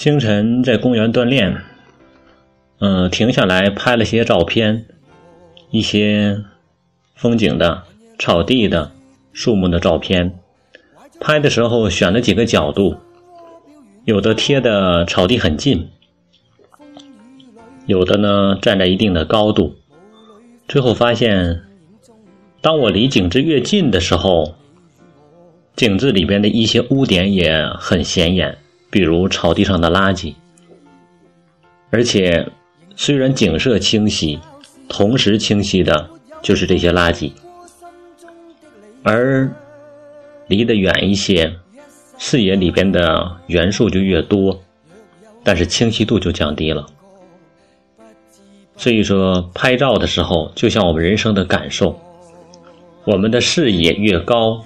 清晨在公园锻炼，嗯，停下来拍了些照片，一些风景的、草地的、树木的照片。拍的时候选了几个角度，有的贴的草地很近，有的呢站在一定的高度。最后发现，当我离景致越近的时候，景致里边的一些污点也很显眼。比如草地上的垃圾，而且虽然景色清晰，同时清晰的就是这些垃圾，而离得远一些，视野里边的元素就越多，但是清晰度就降低了。所以说，拍照的时候就像我们人生的感受，我们的视野越高，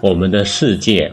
我们的世界。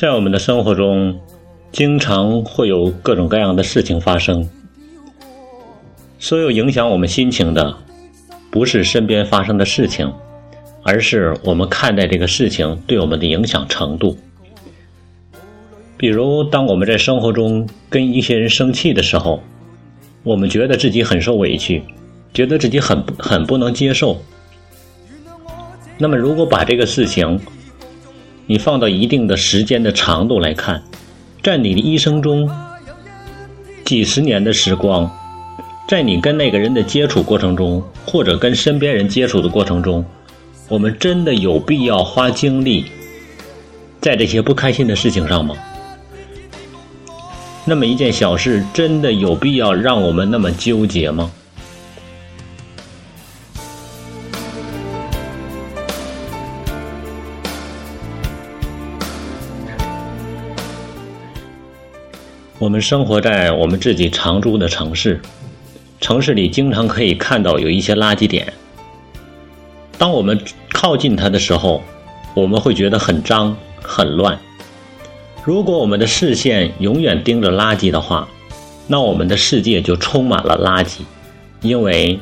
在我们的生活中，经常会有各种各样的事情发生。所有影响我们心情的，不是身边发生的事情，而是我们看待这个事情对我们的影响程度。比如，当我们在生活中跟一些人生气的时候，我们觉得自己很受委屈，觉得自己很很不能接受。那么，如果把这个事情，你放到一定的时间的长度来看，在你的一生中，几十年的时光，在你跟那个人的接触过程中，或者跟身边人接触的过程中，我们真的有必要花精力在这些不开心的事情上吗？那么一件小事，真的有必要让我们那么纠结吗？我们生活在我们自己常住的城市，城市里经常可以看到有一些垃圾点。当我们靠近它的时候，我们会觉得很脏、很乱。如果我们的视线永远盯着垃圾的话，那我们的世界就充满了垃圾，因为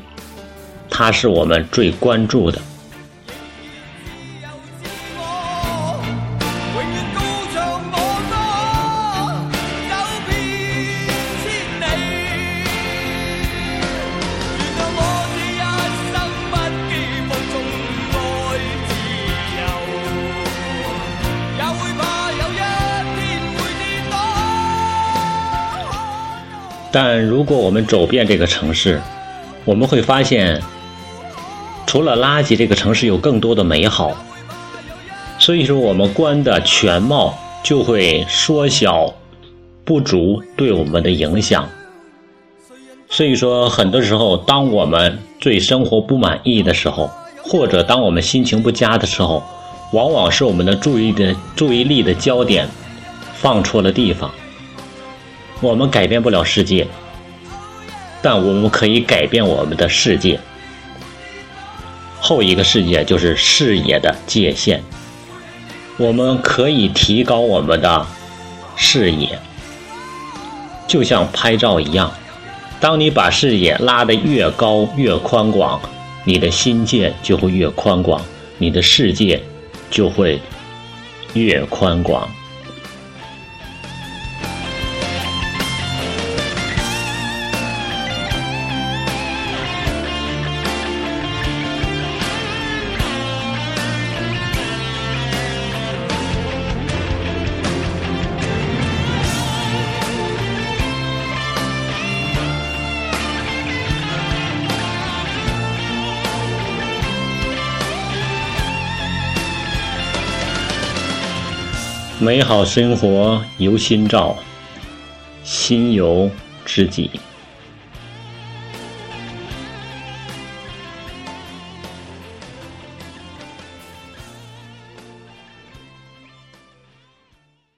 它是我们最关注的。但如果我们走遍这个城市，我们会发现，除了垃圾，这个城市有更多的美好。所以说，我们观的全貌就会缩小不足对我们的影响。所以说，很多时候，当我们对生活不满意的时候，或者当我们心情不佳的时候，往往是我们的注意的注意力的焦点放错了地方。我们改变不了世界，但我们可以改变我们的世界。后一个世界就是视野的界限，我们可以提高我们的视野，就像拍照一样。当你把视野拉得越高越宽广，你的心界就会越宽广，你的世界就会越宽广。美好生活由心造，心由知己。